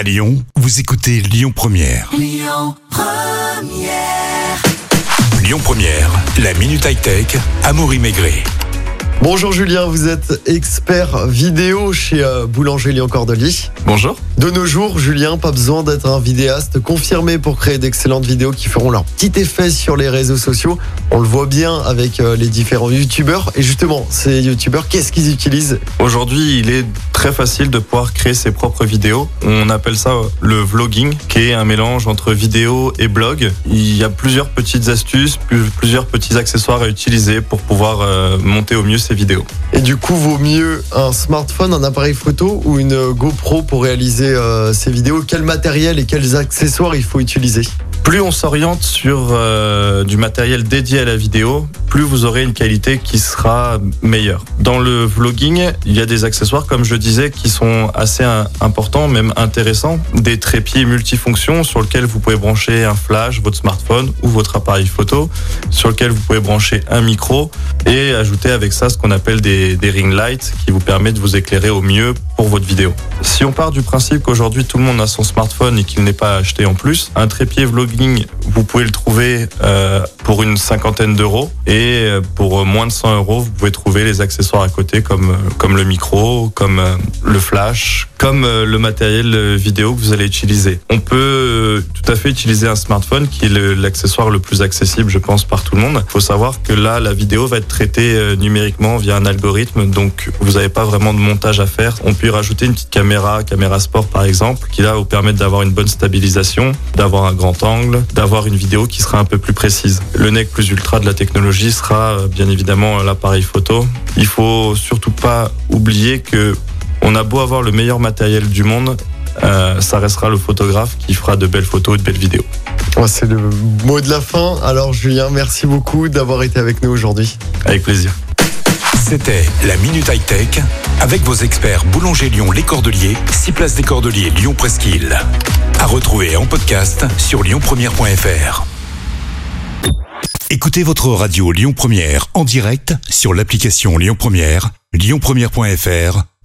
À Lyon, vous écoutez Lyon Première. Lyon Première, la minute high tech. Amaury Maigret. Bonjour Julien, vous êtes expert vidéo chez euh, Boulanger Lyon Cordelier. Bonjour. De nos jours, Julien, pas besoin d'être un vidéaste confirmé pour créer d'excellentes vidéos qui feront leur petit effet sur les réseaux sociaux. On le voit bien avec euh, les différents youtubeurs. Et justement, ces youtubeurs, qu'est-ce qu'ils utilisent? Aujourd'hui, il est très facile de pouvoir créer ses propres vidéos. On appelle ça le vlogging, qui est un mélange entre vidéo et blog. Il y a plusieurs petites astuces, plus- plusieurs petits accessoires à utiliser pour pouvoir euh, monter au mieux ses Et du coup, vaut mieux un smartphone, un appareil photo ou une GoPro pour réaliser euh, ces vidéos? Quel matériel et quels accessoires il faut utiliser? Plus on s'oriente sur euh, du matériel dédié à la vidéo, plus vous aurez une qualité qui sera meilleure. Dans le vlogging, il y a des accessoires, comme je disais, qui sont assez importants, même intéressants. Des trépieds multifonctions sur lesquels vous pouvez brancher un flash, votre smartphone ou votre appareil photo, sur lequel vous pouvez brancher un micro et ajouter avec ça ce qu'on appelle des, des ring lights qui vous permet de vous éclairer au mieux votre vidéo. Si on part du principe qu'aujourd'hui tout le monde a son smartphone et qu'il n'est pas acheté en plus, un trépied vlogging, vous pouvez le trouver euh, pour une cinquantaine d'euros et euh, pour moins de 100 euros, vous pouvez trouver les accessoires à côté comme, euh, comme le micro, comme euh, le flash, comme euh, le matériel euh, vidéo que vous allez utiliser. On peut euh, fait utiliser un smartphone qui est l'accessoire le, plus accessible, je pense, par tout le monde. Il faut savoir que là, la vidéo va être traitée euh, numériquement via un algorithme, donc vous n'avez pas vraiment de montage à faire. On peut y rajouter une petite caméra, caméra sport par exemple, qui là vous permettre d'avoir une bonne stabilisation, d'avoir un grand angle, d'avoir une vidéo qui sera un peu plus précise. Le nec plus ultra de la technologie sera euh, bien évidemment euh, l'appareil photo. Il faut surtout pas oublier que on a beau avoir le meilleur matériel du monde, euh, ça restera le photographe qui fera de belles photos et de belles vidéos. Ouais, C'est le mot de la fin. Alors Julien, merci beaucoup d'avoir été avec nous aujourd'hui. Avec plaisir. C'était la minute high tech avec vos experts Boulanger Lyon Les Cordeliers, 6 places des Cordeliers Lyon Presqu'île. À retrouver en podcast sur lyonpremière.fr. Écoutez votre radio Lyon Première en direct sur l'application Lyon Première, lyonpremière.fr